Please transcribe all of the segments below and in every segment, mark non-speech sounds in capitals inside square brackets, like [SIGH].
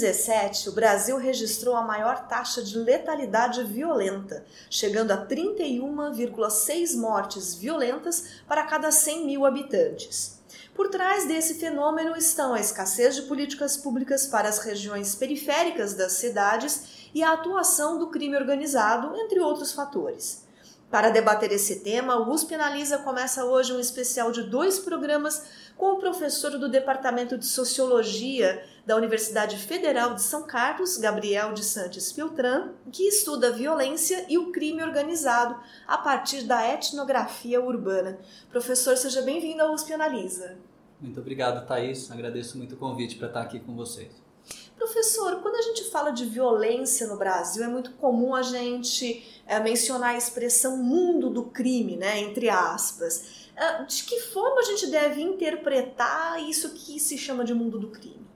2017, o Brasil registrou a maior taxa de letalidade violenta, chegando a 31,6 mortes violentas para cada 100 mil habitantes. Por trás desse fenômeno estão a escassez de políticas públicas para as regiões periféricas das cidades e a atuação do crime organizado, entre outros fatores. Para debater esse tema, o USP Analisa começa hoje um especial de dois programas com o professor do Departamento de Sociologia da Universidade Federal de São Carlos, Gabriel de Santos Filtran, que estuda a violência e o crime organizado a partir da etnografia urbana. Professor, seja bem-vindo ao USP Analisa. Muito obrigado, Thaís. Agradeço muito o convite para estar aqui com vocês. Professor, quando a gente fala de violência no Brasil, é muito comum a gente é, mencionar a expressão mundo do crime, né, entre aspas. É, de que forma a gente deve interpretar isso que se chama de mundo do crime?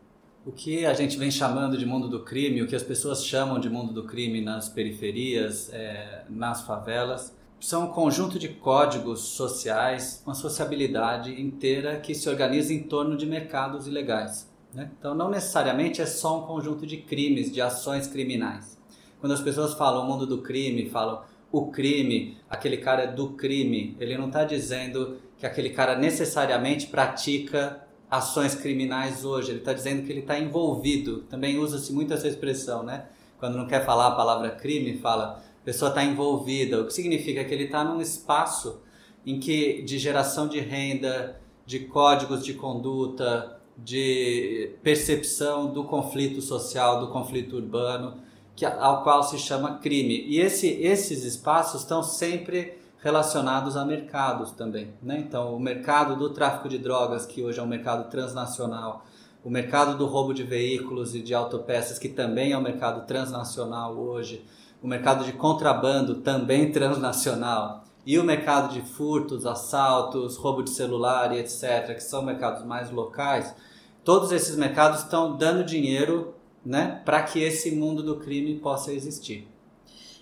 O que a gente vem chamando de mundo do crime, o que as pessoas chamam de mundo do crime nas periferias, é, nas favelas, são um conjunto de códigos sociais, uma sociabilidade inteira que se organiza em torno de mercados ilegais. Né? Então, não necessariamente é só um conjunto de crimes, de ações criminais. Quando as pessoas falam mundo do crime, falam o crime, aquele cara é do crime, ele não está dizendo que aquele cara necessariamente pratica ações criminais hoje, ele está dizendo que ele está envolvido. Também usa-se muito essa expressão, né? Quando não quer falar a palavra crime, fala pessoa está envolvida, o que significa que ele está num espaço em que de geração de renda, de códigos de conduta, de percepção do conflito social, do conflito urbano, que, ao qual se chama crime. E esse, esses espaços estão sempre relacionados a mercados também. Né? Então, o mercado do tráfico de drogas, que hoje é um mercado transnacional, o mercado do roubo de veículos e de autopeças, que também é um mercado transnacional hoje, o mercado de contrabando, também transnacional, e o mercado de furtos, assaltos, roubo de celular e etc., que são mercados mais locais, todos esses mercados estão dando dinheiro né, para que esse mundo do crime possa existir.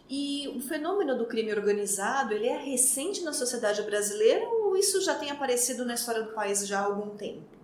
E o fenômeno do crime organizado, ele é recente na sociedade brasileira ou isso já tem aparecido na história do país já há algum tempo?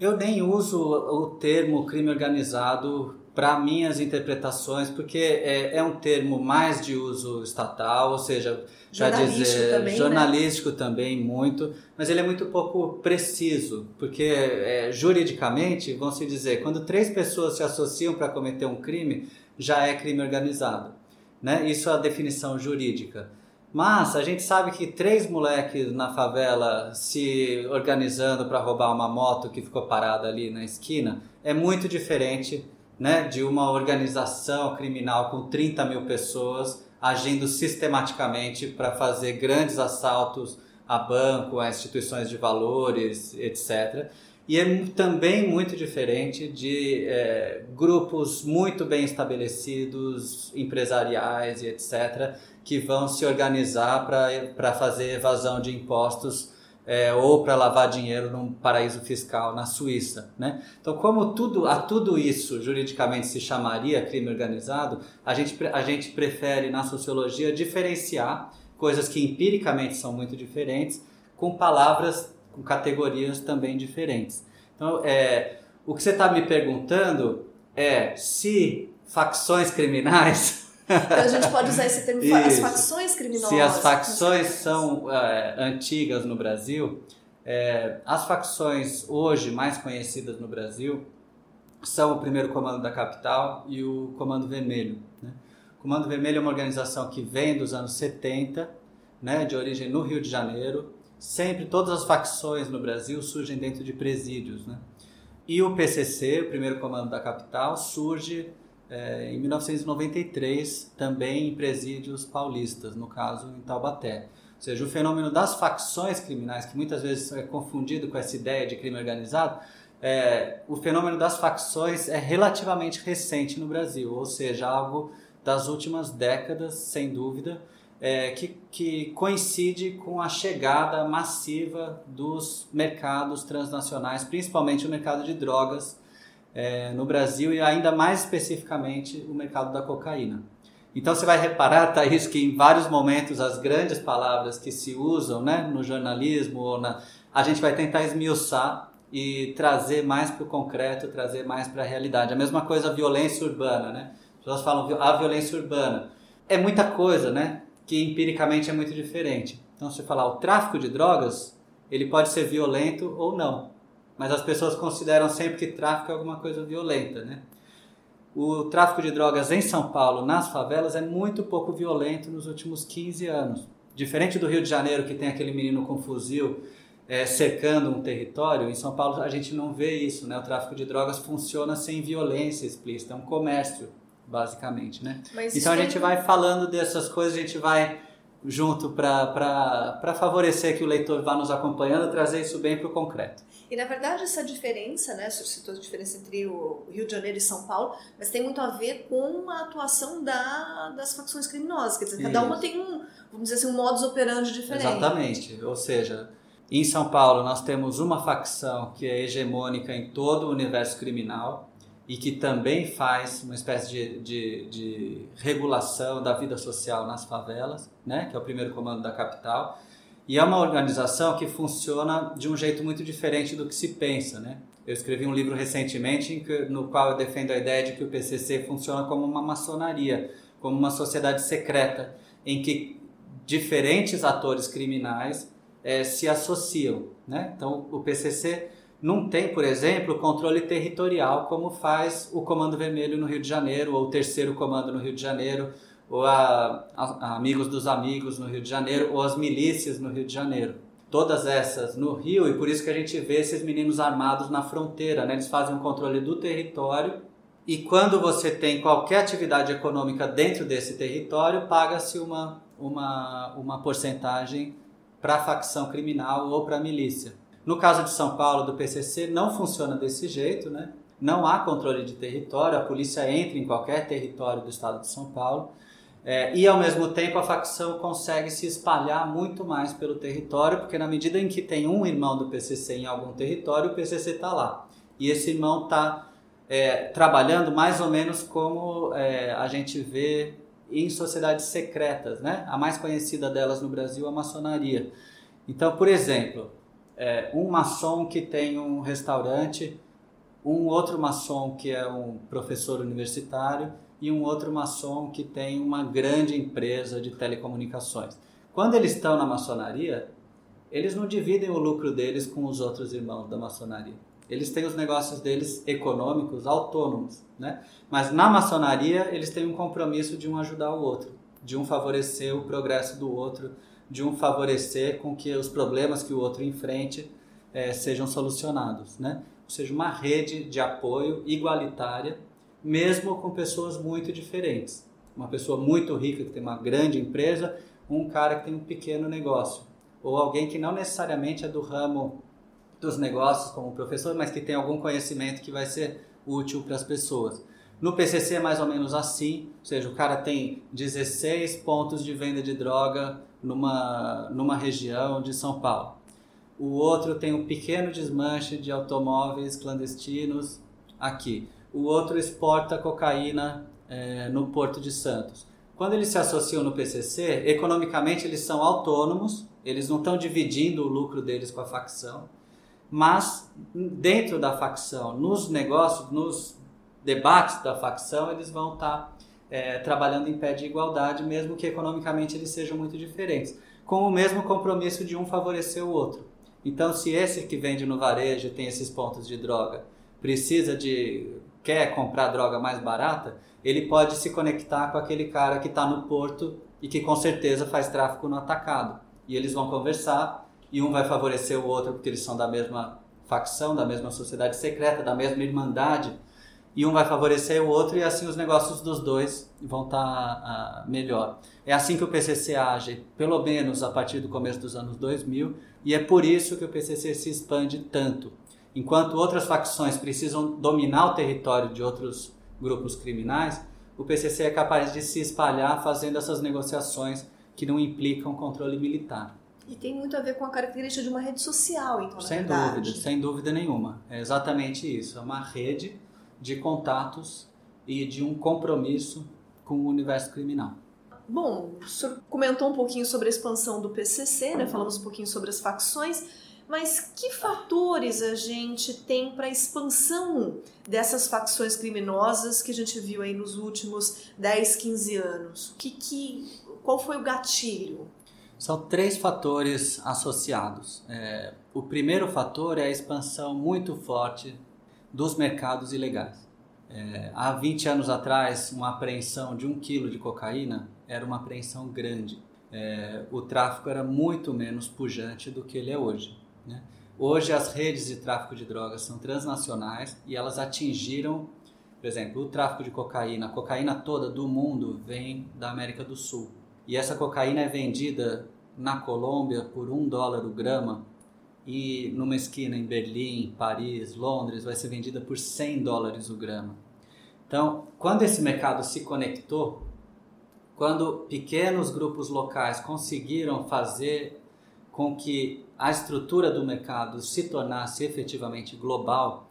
Eu nem uso o termo crime organizado para minhas interpretações, porque é, é, um termo mais de uso estatal, ou seja, já dizer também, né? jornalístico né? também muito, mas ele é muito pouco preciso, porque é, juridicamente vão se dizer quando três pessoas se associam para cometer um crime já é crime organizado, né? Isso é a definição jurídica. Mas a gente sabe que três moleques na favela se organizando para roubar uma moto que ficou parada ali na esquina é muito diferente né, de uma organização criminal com 30 mil pessoas agindo sistematicamente para fazer grandes assaltos a banco, a instituições de valores, etc. E é também muito diferente de é, grupos muito bem estabelecidos, empresariais e etc., que vão se organizar para fazer evasão de impostos é, ou para lavar dinheiro num paraíso fiscal na Suíça. Né? Então, como tudo, a tudo isso juridicamente se chamaria crime organizado, a gente, a gente prefere na sociologia diferenciar coisas que empiricamente são muito diferentes com palavras, com categorias também diferentes. Então, é, o que você está me perguntando é se facções criminais [LAUGHS] então a gente pode usar esse termo, Isso. as facções criminosas. Se as facções são é, antigas no Brasil, é, as facções hoje mais conhecidas no Brasil são o primeiro Comando da Capital e o Comando Vermelho. Né? O Comando Vermelho é uma organização que vem dos anos 70, né, de origem no Rio de Janeiro. Sempre todas as facções no Brasil surgem dentro de presídios. Né? E o PCC, o primeiro Comando da Capital, surge é, em 1993, também em presídios paulistas, no caso em Taubaté. Ou seja, o fenômeno das facções criminais, que muitas vezes é confundido com essa ideia de crime organizado, é, o fenômeno das facções é relativamente recente no Brasil, ou seja, algo das últimas décadas, sem dúvida. É, que, que coincide com a chegada massiva dos mercados transnacionais, principalmente o mercado de drogas é, no Brasil e ainda mais especificamente o mercado da cocaína. Então você vai reparar, Thaís, que em vários momentos as grandes palavras que se usam né, no jornalismo, ou na, a gente vai tentar esmiuçar e trazer mais para o concreto, trazer mais para a realidade. A mesma coisa a violência urbana, né? As pessoas falam a violência urbana. É muita coisa, né? Que empiricamente é muito diferente. Então, se falar o tráfico de drogas, ele pode ser violento ou não, mas as pessoas consideram sempre que tráfico é alguma coisa violenta, né? O tráfico de drogas em São Paulo, nas favelas, é muito pouco violento nos últimos 15 anos. Diferente do Rio de Janeiro, que tem aquele menino com fuzil é, cercando um território, em São Paulo a gente não vê isso, né? O tráfico de drogas funciona sem violência explícita, é um comércio basicamente, né? Mas então a gente vai falando dessas coisas, a gente vai junto para favorecer que o leitor vá nos acompanhando, trazer isso bem para o concreto. E na verdade essa diferença, né, você citou a diferença entre o Rio de Janeiro e São Paulo, mas tem muito a ver com a atuação da, das facções criminosas, quer dizer, cada uma tem um, vamos dizer assim, um modus operandi diferente. Exatamente, ou seja, em São Paulo nós temos uma facção que é hegemônica em todo o universo criminal, e que também faz uma espécie de, de, de, regulação da vida social nas favelas, né, que é o primeiro comando da capital. E é uma organização que funciona de um jeito muito diferente do que se pensa. Né? Eu escrevi um livro recentemente no qual eu defendo a ideia de que o PCC funciona como uma maçonaria, como uma sociedade secreta, em que diferentes atores criminais é, se associam. Né? Então, o PCC não tem, por exemplo, controle territorial como faz o Comando Vermelho no Rio de Janeiro, ou o Terceiro Comando no Rio de Janeiro, ou a, a, Amigos dos Amigos no Rio de Janeiro, ou as milícias no Rio de Janeiro. Todas essas no Rio, e por isso que a gente vê esses meninos armados na fronteira, né? eles fazem um controle do território, e quando você tem qualquer atividade econômica dentro desse território, paga-se uma, uma, uma porcentagem para a facção criminal ou para a milícia. No caso de São Paulo, do PCC, não funciona desse jeito, né? Não há controle de território, a polícia entra em qualquer território do estado de São Paulo. É, e ao mesmo tempo a facção consegue se espalhar muito mais pelo território, porque na medida em que tem um irmão do PCC em algum território, o PCC está lá. E esse irmão está é, trabalhando mais ou menos como é, a gente vê em sociedades secretas, né? A mais conhecida delas no Brasil é a maçonaria. Então, por exemplo, é, um maçom que tem um restaurante, um outro maçom que é um professor universitário e um outro maçom que tem uma grande empresa de telecomunicações. Quando eles estão na maçonaria, eles não dividem o lucro deles com os outros irmãos da maçonaria. Eles têm os negócios deles econômicos autônomos, né? Mas na maçonaria eles têm um compromisso de um ajudar o outro, de um favorecer o progresso do outro, de um favorecer com que os problemas que o outro enfrente é, sejam solucionados, né? Ou seja, uma rede de apoio igualitária, mesmo com pessoas muito diferentes. Uma pessoa muito rica que tem uma grande empresa, um cara que tem um pequeno negócio, ou alguém que não necessariamente é do ramo dos negócios como professor, mas que tem algum conhecimento que vai ser útil para as pessoas. No PCC é mais ou menos assim, ou seja, o cara tem 16 pontos de venda de droga numa, numa região de São Paulo. O outro tem um pequeno desmanche de automóveis clandestinos aqui. O outro exporta cocaína é, no Porto de Santos. Quando eles se associam no PCC, economicamente eles são autônomos, eles não estão dividindo o lucro deles com a facção, mas dentro da facção, nos negócios, nos debates da facção, eles vão estar tá é, trabalhando em pé de igualdade, mesmo que economicamente eles sejam muito diferentes, com o mesmo compromisso de um favorecer o outro. Então, se esse que vende no varejo tem esses pontos de droga, precisa de quer comprar droga mais barata, ele pode se conectar com aquele cara que está no porto e que com certeza faz tráfico no atacado. E eles vão conversar e um vai favorecer o outro porque eles são da mesma facção, da mesma sociedade secreta, da mesma irmandade e um vai favorecer o outro e assim os negócios dos dois vão estar tá, uh, melhor. É assim que o PCC age, pelo menos a partir do começo dos anos 2000, e é por isso que o PCC se expande tanto. Enquanto outras facções precisam dominar o território de outros grupos criminais, o PCC é capaz de se espalhar fazendo essas negociações que não implicam controle militar. E tem muito a ver com a característica de uma rede social, então, Sem verdade. dúvida, sem dúvida nenhuma. É exatamente isso. É uma rede de contatos e de um compromisso com o universo criminal. Bom, o senhor comentou um pouquinho sobre a expansão do PCC, né? Falamos um pouquinho sobre as facções, mas que fatores a gente tem para a expansão dessas facções criminosas que a gente viu aí nos últimos 10, 15 anos? Que, que, qual foi o gatilho? São três fatores associados. É, o primeiro fator é a expansão muito forte dos mercados ilegais. É, há 20 anos atrás, uma apreensão de um quilo de cocaína era uma apreensão grande. É, o tráfico era muito menos pujante do que ele é hoje. Né? Hoje, as redes de tráfico de drogas são transnacionais e elas atingiram, por exemplo, o tráfico de cocaína. A cocaína toda do mundo vem da América do Sul. E essa cocaína é vendida na Colômbia por um dólar o grama e numa esquina em Berlim, Paris, Londres vai ser vendida por 100 dólares o grama. Então, quando esse mercado se conectou, quando pequenos grupos locais conseguiram fazer com que a estrutura do mercado se tornasse efetivamente global,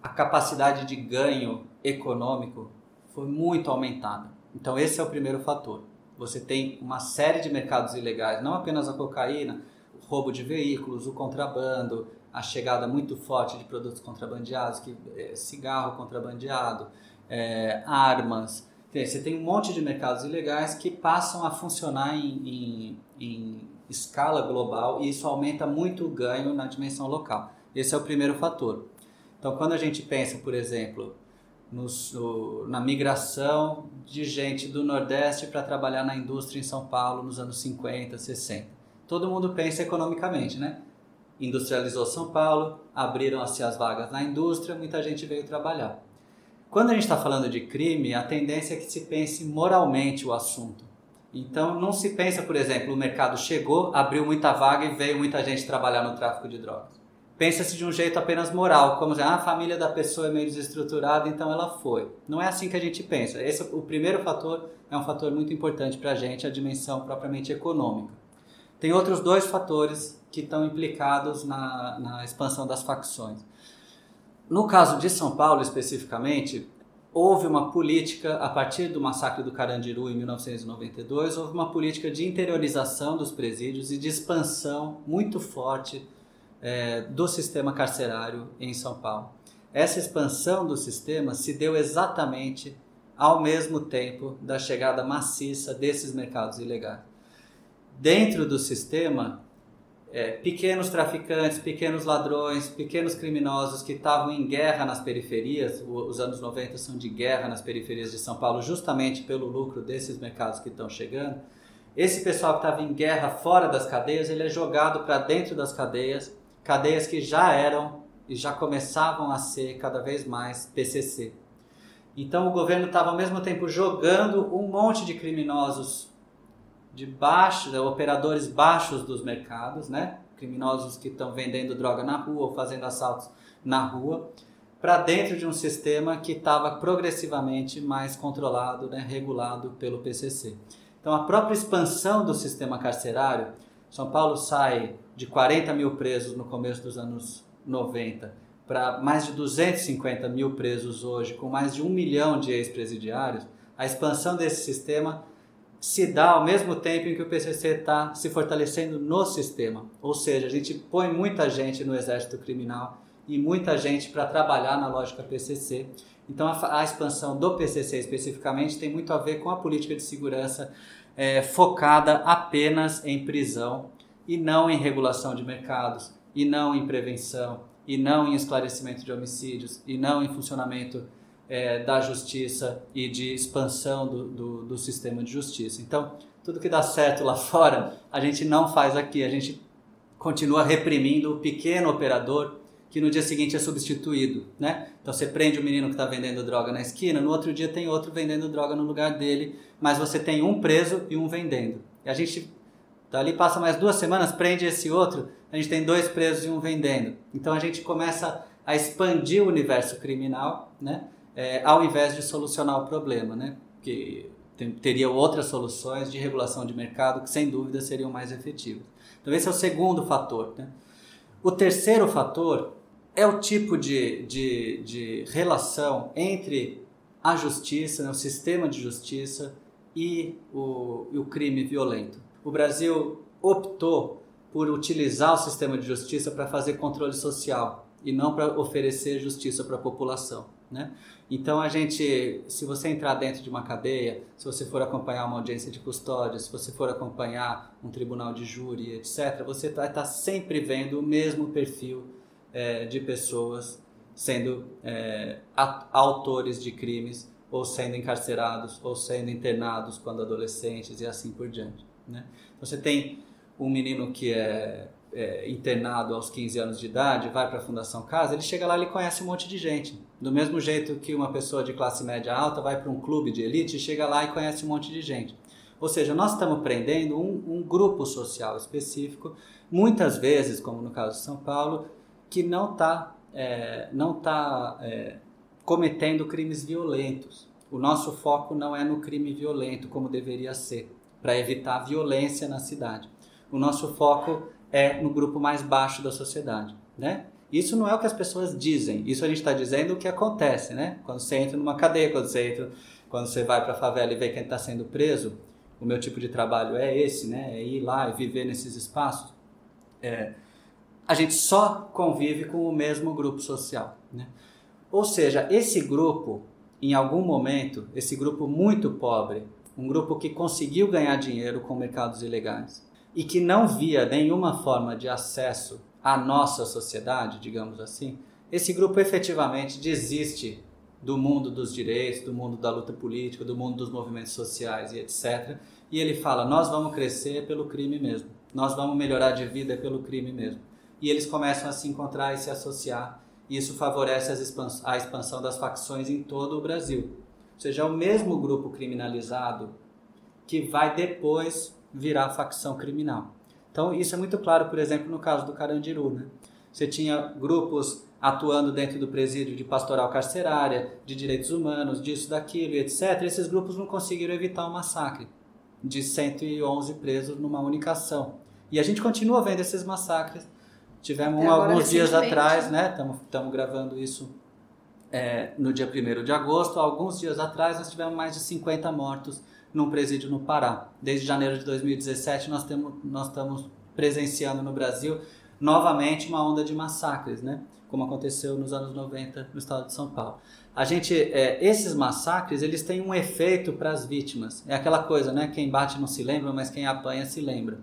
a capacidade de ganho econômico foi muito aumentada. Então, esse é o primeiro fator. Você tem uma série de mercados ilegais, não apenas a cocaína, roubo de veículos, o contrabando, a chegada muito forte de produtos contrabandeados, que é, cigarro contrabandeado, é, armas. Você tem um monte de mercados ilegais que passam a funcionar em, em, em escala global e isso aumenta muito o ganho na dimensão local. Esse é o primeiro fator. Então, quando a gente pensa, por exemplo, no, na migração de gente do Nordeste para trabalhar na indústria em São Paulo nos anos 50, 60. Todo mundo pensa economicamente, né? Industrializou São Paulo, abriram-se as vagas na indústria, muita gente veio trabalhar. Quando a gente está falando de crime, a tendência é que se pense moralmente o assunto. Então, não se pensa, por exemplo, o mercado chegou, abriu muita vaga e veio muita gente trabalhar no tráfico de drogas pensa-se de um jeito apenas moral, como dizer, ah, a família da pessoa é meio desestruturada, então ela foi. Não é assim que a gente pensa. Esse, o primeiro fator é um fator muito importante para a gente, a dimensão propriamente econômica. Tem outros dois fatores que estão implicados na, na expansão das facções. No caso de São Paulo, especificamente, houve uma política, a partir do massacre do Carandiru em 1992, houve uma política de interiorização dos presídios e de expansão muito forte é, do sistema carcerário em São Paulo. Essa expansão do sistema se deu exatamente ao mesmo tempo da chegada maciça desses mercados ilegais. Dentro do sistema, é, pequenos traficantes, pequenos ladrões, pequenos criminosos que estavam em guerra nas periferias, os anos 90 são de guerra nas periferias de São Paulo, justamente pelo lucro desses mercados que estão chegando. Esse pessoal que estava em guerra fora das cadeias, ele é jogado para dentro das cadeias cadeias que já eram e já começavam a ser cada vez mais PCC. Então o governo estava ao mesmo tempo jogando um monte de criminosos de baixo, né, operadores baixos dos mercados, né? criminosos que estão vendendo droga na rua ou fazendo assaltos na rua, para dentro de um sistema que estava progressivamente mais controlado, né, regulado pelo PCC. Então a própria expansão do sistema carcerário, São Paulo sai de 40 mil presos no começo dos anos 90 para mais de 250 mil presos hoje, com mais de um milhão de ex-presidiários, a expansão desse sistema se dá ao mesmo tempo em que o PCC está se fortalecendo no sistema. Ou seja, a gente põe muita gente no exército criminal e muita gente para trabalhar na lógica PCC. Então, a, a, expansão do PCC especificamente tem muito a ver com a política de segurança é, focada apenas em prisão e não em regulação de mercados, e não em prevenção, e não em esclarecimento de homicídios, e não em funcionamento é, da justiça e de expansão do, do, do sistema de justiça. Então, tudo que dá certo lá [LAUGHS] fora, a gente não faz aqui, a gente continua reprimindo o pequeno operador que no dia seguinte é substituído, né? Então você prende o menino que está vendendo droga na esquina, no outro dia tem outro vendendo droga no lugar dele, mas você tem um preso e um vendendo. E a gente então ali passa mais duas semanas, prende esse outro, a gente tem dois presos e um vendendo. Então a gente começa a expandir o universo criminal, né? É, ao invés de solucionar o problema, né? Que teria outras soluções de regulação de mercado que, sem dúvida, seriam mais efetivas. Então, esse é o segundo fator. Né? O terceiro fator é o tipo de, de, de relação entre a justiça, né, o sistema de justiça e o, e o crime violento. O Brasil optou por utilizar o sistema de justiça para fazer controle social e não para oferecer justiça para a população. Né? Então a gente, se você entrar dentro de uma cadeia, se você for acompanhar uma audiência de custódia, se você for acompanhar um tribunal de júri, etc., você vai estar sempre vendo o mesmo perfil é, de pessoas sendo é, autores de crimes ou sendo encarcerados ou sendo internados quando adolescentes e assim por diante. Né? Você tem um menino que é é, internado aos 15 anos de idade, vai para a Fundação Casa, ele chega lá e conhece um monte de gente. Do mesmo jeito que uma pessoa de classe média alta vai para um clube de elite, chega lá e conhece um monte de gente. Ou seja, nós estamos prendendo um, um grupo social específico, muitas vezes, como no caso de São Paulo, que não está é, não tá, é, cometendo crimes violentos. O nosso foco não é no crime violento, como deveria ser, para evitar violência na cidade. O nosso foco é no grupo mais baixo da sociedade, né? Isso não é o que as pessoas dizem, isso a gente está dizendo o que acontece, né? Quando você entra numa cadeia, quando você entra, quando você vai para a favela e vê quem está sendo preso, o meu tipo de trabalho é esse, né? É ir lá e viver nesses espaços. É, a gente só convive com o mesmo grupo social, né? Ou seja, esse grupo, em algum momento, esse grupo muito pobre, um grupo que conseguiu ganhar dinheiro com mercados ilegais, e que não via nenhuma forma de acesso à nossa sociedade, digamos assim, esse grupo efetivamente desiste do mundo dos direitos, do mundo da luta política, do mundo dos movimentos sociais e etc. E ele fala: nós vamos crescer pelo crime mesmo, nós vamos melhorar de vida pelo crime mesmo. E eles começam a se encontrar e se associar, e isso favorece a expansão das facções em todo o Brasil. Ou seja, é o mesmo grupo criminalizado que vai depois virar facção criminal. Então, isso é muito claro, por exemplo, no caso do Carandiru. Né? Você tinha grupos atuando dentro do presídio de pastoral carcerária, de direitos humanos, disso, daquilo, etc. Esses grupos não conseguiram evitar o um massacre de 111 presos numa única ação. E a gente continua vendo esses massacres. Tivemos um, alguns dias atrás, né? Estamos gravando isso é, no dia 1 de agosto. Alguns dias atrás nós tivemos mais de 50 mortos num presídio no Pará. Desde janeiro de 2017 nós, temos, nós estamos presenciando no Brasil novamente uma onda de massacres, né? como aconteceu nos anos 90 no estado de São Paulo. A gente, é, esses massacres, eles têm um efeito para as vítimas. É aquela coisa, né? Quem bate não se lembra, mas quem apanha se lembra.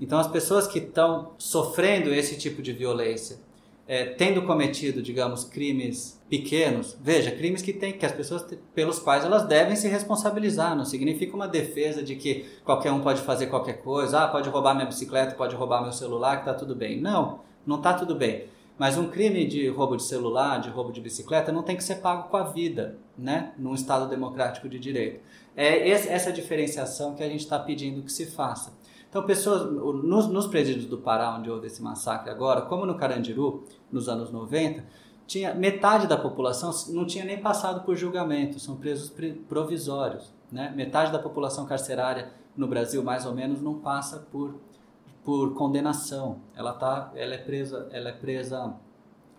Então, as pessoas que estão sofrendo esse tipo de violência, é, tendo cometido, digamos, crimes pequenos, veja, crimes que tem que as pessoas pelos quais elas devem se responsabilizar, não significa uma defesa de que qualquer um pode fazer qualquer coisa, ah, pode roubar minha bicicleta, pode roubar meu celular, que tá tudo bem. Não, não tá tudo bem. Mas um crime de roubo de celular, de roubo de bicicleta, não tem que ser pago com a vida, né? Num Estado democrático de direito. É essa diferenciação que a gente está pedindo que se faça. Então, pessoas nos, nos presídios do Pará, onde houve esse massacre agora, como no Carandiru, nos anos 90, tinha metade da população não tinha nem passado por julgamento, são presos provisórios. Né? Metade da população carcerária no Brasil, mais ou menos, não passa por, por condenação. Ela, tá, ela, é presa, ela é presa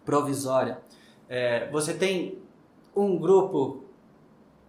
provisória. É, você tem um grupo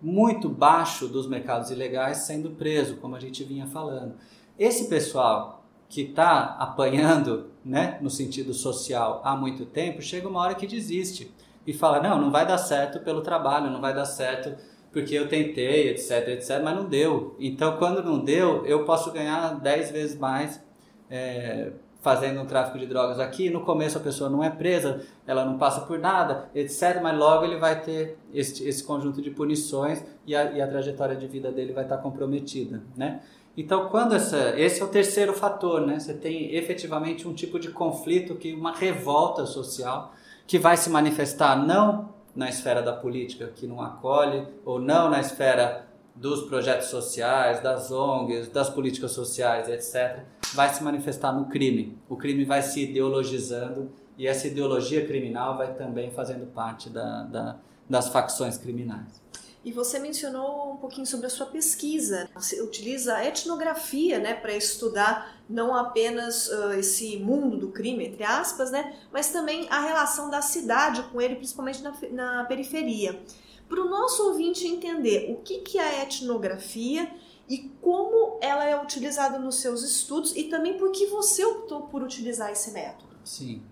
muito baixo dos mercados ilegais sendo preso, como a gente vinha falando. Esse pessoal que está apanhando, né, no sentido social há muito tempo, chega uma hora que desiste e fala: não, não vai dar certo pelo trabalho, não vai dar certo porque eu tentei, etc, etc, mas não deu. Então, quando não deu, eu posso ganhar 10 vezes mais é, fazendo um tráfico de drogas aqui. No começo a pessoa não é presa, ela não passa por nada, etc, mas logo ele vai ter esse, esse conjunto de punições e a, e a trajetória de vida dele vai estar comprometida, né? Então, quando essa, esse é o terceiro fator, né? Você tem efetivamente um tipo de conflito, que uma revolta social que vai se manifestar não na esfera da política, que não acolhe, ou não na esfera dos projetos sociais, das ONGs, das políticas sociais, etc., vai se manifestar no crime. O crime vai se ideologizando e essa ideologia criminal vai também fazendo parte da, da, das facções criminais. E você mencionou um pouquinho sobre a sua pesquisa. Você utiliza a etnografia né, para estudar não apenas uh, esse mundo do crime, entre aspas, né, mas também a relação da cidade com ele, principalmente na, na periferia. Para o nosso ouvinte entender o que, que é a etnografia e como ela é utilizada nos seus estudos e também por que você optou por utilizar esse método. Sim.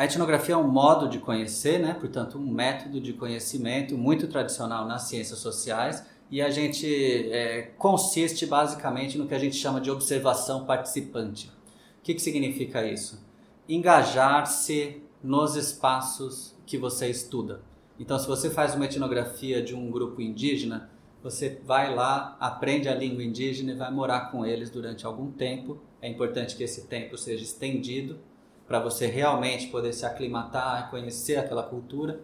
A etnografia é um modo de conhecer, né? portanto, um método de conhecimento muito tradicional nas ciências sociais e a gente é, consiste basicamente no que a gente chama de observação participante. O que, que significa isso? Engajar-se nos espaços que você estuda. Então, se você faz uma etnografia de um grupo indígena, você vai lá, aprende a língua indígena e vai morar com eles durante algum tempo. É importante que esse tempo seja estendido para você realmente poder se aclimatar, conhecer aquela cultura.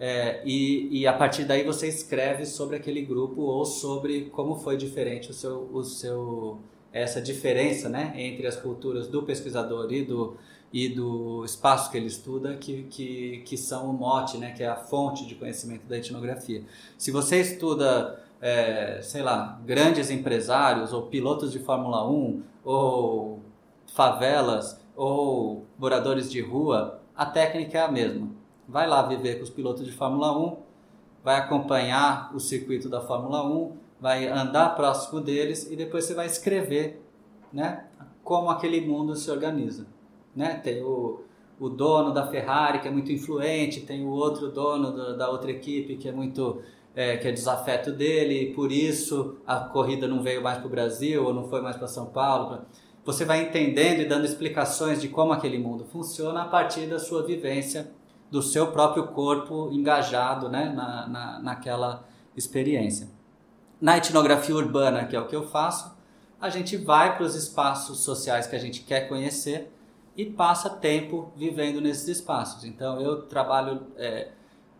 É, e, e, a partir daí você escreve sobre aquele grupo ou sobre como foi diferente o seu, o seu essa diferença né, entre as culturas do pesquisador e do, e do espaço que ele estuda, que, que, que são o mote, né, que é a fonte de conhecimento da etnografia. Se você estuda, é, sei lá, grandes empresários, ou pilotos de Fórmula 1, ou favelas, ou moradores de rua, a técnica é a mesma. Vai lá viver com os pilotos de Fórmula 1, vai acompanhar o circuito da Fórmula 1, vai andar próximo deles e depois você vai escrever né, como aquele mundo se organiza né? Tem o, o dono da Ferrari que é muito influente, tem o outro dono do, da outra equipe que é muito é, que é desafeto dele, e por isso a corrida não veio mais para o Brasil ou não foi mais para São Paulo. Você vai entendendo e dando explicações de como aquele mundo funciona a partir da sua vivência, do seu próprio corpo engajado né, na, na, naquela experiência. Na etnografia urbana, que é o que eu faço, a gente vai para os espaços sociais que a gente quer conhecer e passa tempo vivendo nesses espaços. Então, eu trabalho é,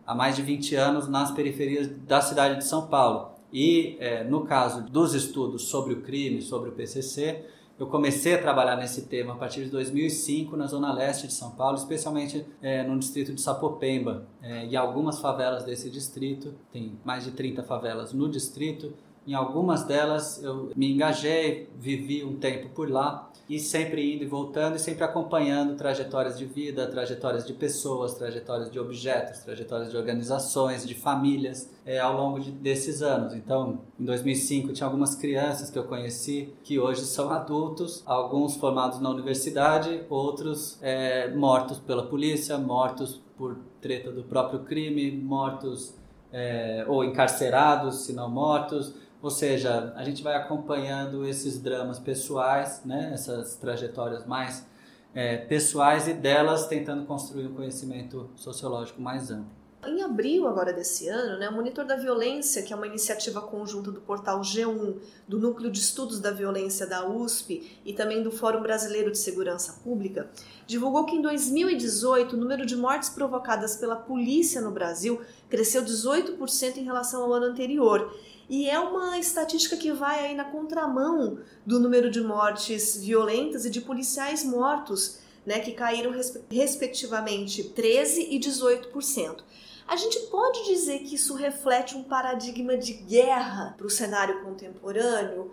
há mais de 20 anos nas periferias da cidade de São Paulo. E, é, no caso dos estudos sobre o crime, sobre o PCC, eu comecei a trabalhar nesse tema a partir de 2005 na zona leste de São Paulo, especialmente é, no distrito de Sapopemba é, e algumas favelas desse distrito. Tem mais de 30 favelas no distrito. Em algumas delas eu me engajei, vivi um tempo por lá e sempre indo e voltando e sempre acompanhando trajetórias de vida, trajetórias de pessoas, trajetórias de objetos, trajetórias de organizações, de famílias é, ao longo de, desses anos. Então, em 2005 tinha algumas crianças que eu conheci que hoje são adultos, alguns formados na universidade, outros é, mortos pela polícia, mortos por treta do próprio crime, mortos é, ou encarcerados, se não mortos ou seja, a gente vai acompanhando esses dramas pessoais, né, essas trajetórias mais é, pessoais e delas tentando construir um conhecimento sociológico mais amplo. Em abril agora desse ano, né, o Monitor da Violência, que é uma iniciativa conjunta do portal G1, do Núcleo de Estudos da Violência da USP e também do Fórum Brasileiro de Segurança Pública, divulgou que em 2018 o número de mortes provocadas pela polícia no Brasil cresceu 18% em relação ao ano anterior e é uma estatística que vai aí na contramão do número de mortes violentas e de policiais mortos, né, que caíram respectivamente 13 e 18%. A gente pode dizer que isso reflete um paradigma de guerra para o cenário contemporâneo?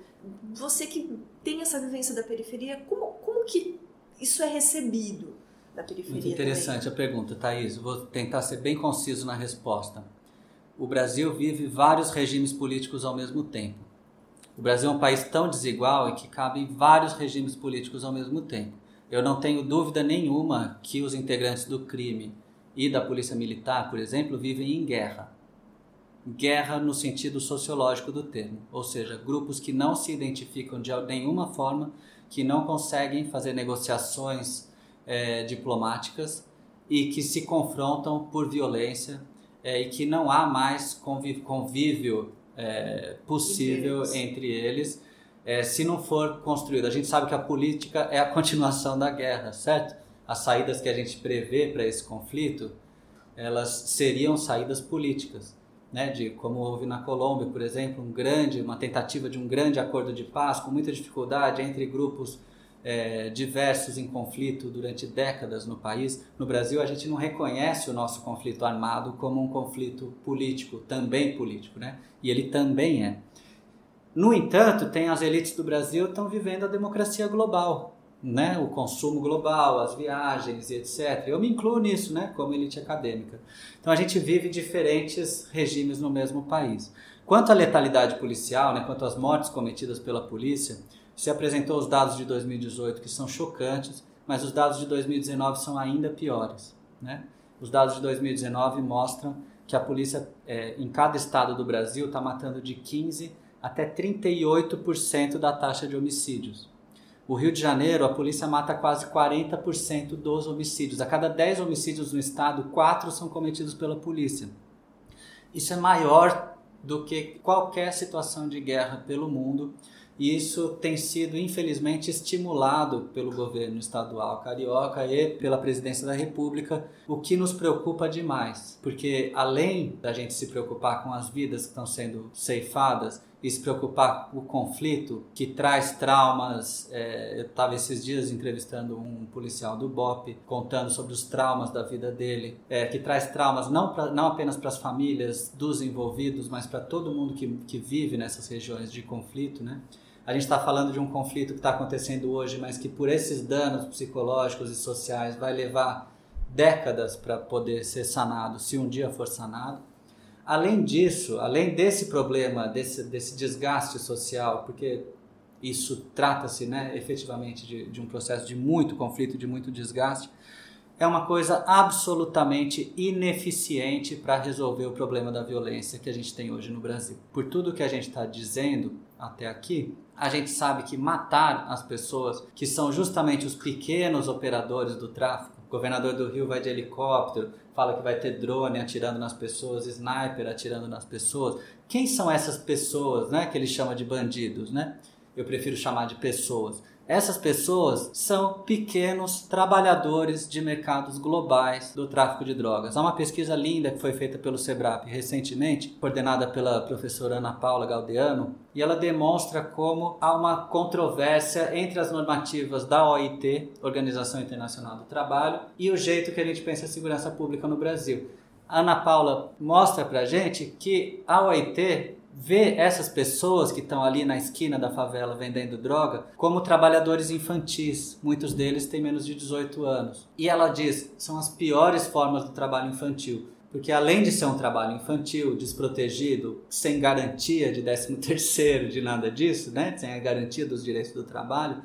Você que tem essa vivência da periferia, como, como que isso é recebido na periferia? Muito interessante também? a pergunta, Thaís. Vou tentar ser bem conciso na resposta o Brasil vive vários regimes políticos ao mesmo tempo. O Brasil é um país tão desigual que cabem vários regimes políticos ao mesmo tempo. Eu não tenho dúvida nenhuma que os integrantes do crime e da polícia militar, por exemplo, vivem em guerra. Guerra no sentido sociológico do termo, ou seja, grupos que não se identificam de nenhuma forma, que não conseguem fazer negociações é, diplomáticas e que se confrontam por violência é, e que não há mais convívio, convívio é, possível entre eles é, se não for construído. A gente sabe que a política é a [LAUGHS] continuação da guerra, certo? As saídas que a gente prevê para esse conflito, elas seriam saídas políticas. Né, de como houve na Colômbia, por exemplo, um grande, uma tentativa de um grande acordo de paz com muita dificuldade entre grupos é, diversos em conflito durante décadas no país. No Brasil, a gente não reconhece o nosso conflito armado como um conflito político, também político, né? E ele também é. No entanto, tem as elites do Brasil estão vivendo a democracia global, né? O consumo global, as viagens e etc. Eu me incluo nisso, né? Como elite acadêmica. Então a gente vive diferentes regimes no mesmo país. Quanto à letalidade policial, né? Quanto às mortes cometidas pela polícia, se apresentou os dados de 2018 que são chocantes, mas os dados de 2019 são ainda piores. Né? Os dados de 2019 mostram que a polícia, é, em cada estado do Brasil, está matando de 15% até 38% da taxa de homicídios. O Rio de Janeiro, a polícia mata quase 40% dos homicídios. A cada 10 homicídios no estado, 4 são cometidos pela polícia. Isso é maior do que qualquer situação de guerra pelo mundo e isso tem sido, infelizmente, estimulado pelo governo estadual carioca e pela presidência da República, o que nos preocupa demais, porque além da gente se preocupar com as vidas que estão sendo ceifadas e se preocupar com o conflito que traz traumas. É, eu estava esses dias entrevistando um policial do BOP, contando sobre os traumas da vida dele, é, que traz traumas não, pra, não apenas para as famílias dos envolvidos, mas para todo mundo que, que vive nessas regiões de conflito, né? A gente está falando de um conflito que está acontecendo hoje, mas que por esses danos psicológicos e sociais vai levar décadas para poder ser sanado, se um dia for sanado. Além disso, além desse problema, desse, desse desgaste social, porque isso trata-se né, efetivamente de, de um processo de muito conflito, de muito desgaste, é uma coisa absolutamente ineficiente para resolver o problema da violência que a gente tem hoje no Brasil. Por tudo que a gente está dizendo até aqui, a gente sabe que matar as pessoas, que são justamente os pequenos operadores do tráfico, o governador do Rio vai de helicóptero, fala que vai ter drone atirando nas pessoas, sniper atirando nas pessoas. Quem são essas pessoas, né, que ele chama de bandidos, né? Eu prefiro chamar de pessoas essas pessoas são pequenos trabalhadores de mercados globais do tráfico de drogas. Há uma pesquisa linda que foi feita pelo SEBRAP recentemente, coordenada pela professora Ana Paula Galdeano, e ela demonstra como há uma controvérsia entre as normativas da OIT, Organização Internacional do Trabalho, e o jeito que a gente pensa a segurança pública no Brasil. A Ana Paula mostra pra gente que a OIT vê essas pessoas que estão ali na esquina da favela vendendo droga como trabalhadores infantis. Muitos deles têm menos de 18 anos. E ela diz: são as piores formas do trabalho infantil. Porque além de ser um trabalho infantil, desprotegido, sem garantia de 13 terceiro, de nada disso, né? sem a garantia dos direitos do trabalho,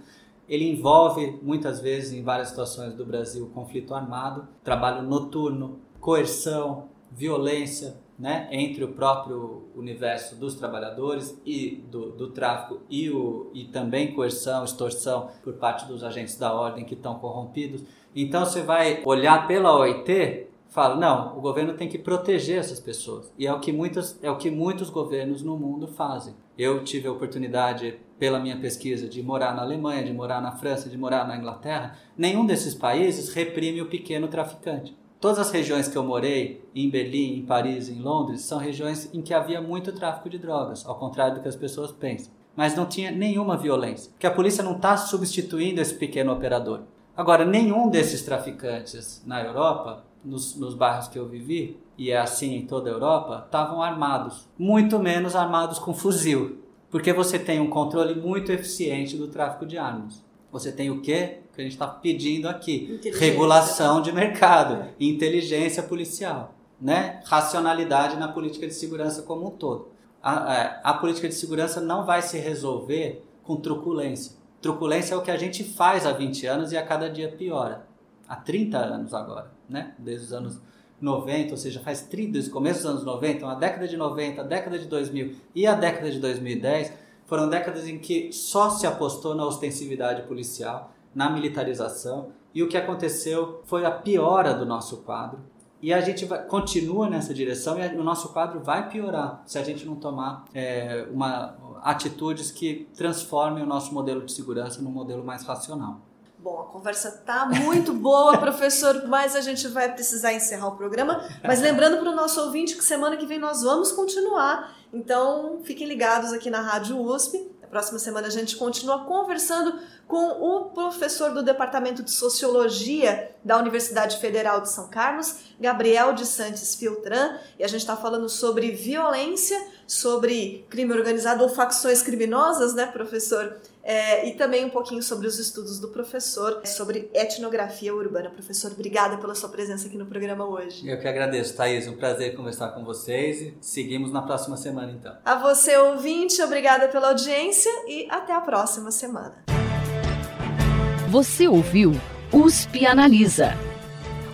ele envolve muitas vezes em várias situações do Brasil conflito armado, trabalho noturno, coerção, violência, né, entre o próprio universo dos trabalhadores e do, do tráfico e, o, e também coerção, extorsão por parte dos agentes da ordem que estão corrompidos. Então você vai olhar pela OIT, fala, não, o governo tem que proteger essas pessoas. E é o que muitos, é o que muitos governos no mundo fazem. Eu tive a oportunidade, pela minha pesquisa, de morar na Alemanha, de morar na França, de morar na Inglaterra. Nenhum desses países reprime o pequeno traficante. Todas as regiões que eu morei, em Berlim, em Paris, em Londres, são regiões em que havia muito tráfico de drogas, ao contrário do que as pessoas pensam. Mas não tinha nenhuma violência, porque a polícia não está substituindo esse pequeno operador. Agora, nenhum desses traficantes na Europa, nos, nos bairros que eu vivi, e é assim em toda a Europa, estavam armados, muito menos armados com fuzil, porque você tem um controle muito eficiente do tráfico de armas. Você tem o quê? Que a gente está pedindo aqui: regulação de mercado, é. inteligência policial, né? racionalidade na política de segurança como um todo. A, a, é, a política de segurança não vai se resolver com truculência. Truculência é o que a gente faz há 20 anos e a cada dia piora. Há 30 anos agora, né? Desde os anos 90, ou seja, faz 30, desde o começo dos anos 90, a década de 90, a década de 2000 e a década de 2010 foram décadas em que só se apostou na ostensividade policial, na militarização, e o que aconteceu foi a piora do nosso quadro. E a gente vai, continua nessa direção e o nosso quadro vai piorar se a gente não tomar é, uma, atitudes que transformem o nosso modelo de segurança num modelo mais racional. Bom, a conversa tá muito boa, professor, mas a gente vai precisar encerrar o programa. Mas lembrando para o nosso ouvinte que semana que vem nós vamos continuar. Então, fiquem ligados aqui na Rádio USP. Próxima semana a gente continua conversando com o professor do Departamento de Sociologia da Universidade Federal de São Carlos, Gabriel de Santos Filtran, e a gente está falando sobre violência, sobre crime organizado ou facções criminosas, né, professor? É, e também um pouquinho sobre os estudos do professor, sobre etnografia urbana. Professor, obrigada pela sua presença aqui no programa hoje. Eu que agradeço, Thaís. Um prazer conversar com vocês e seguimos na próxima semana, então. A você, ouvinte, obrigada pela audiência e até a próxima semana. Você ouviu USP Analisa,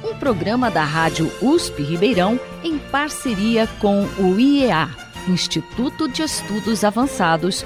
um programa da Rádio USP Ribeirão em parceria com o IEA, Instituto de Estudos Avançados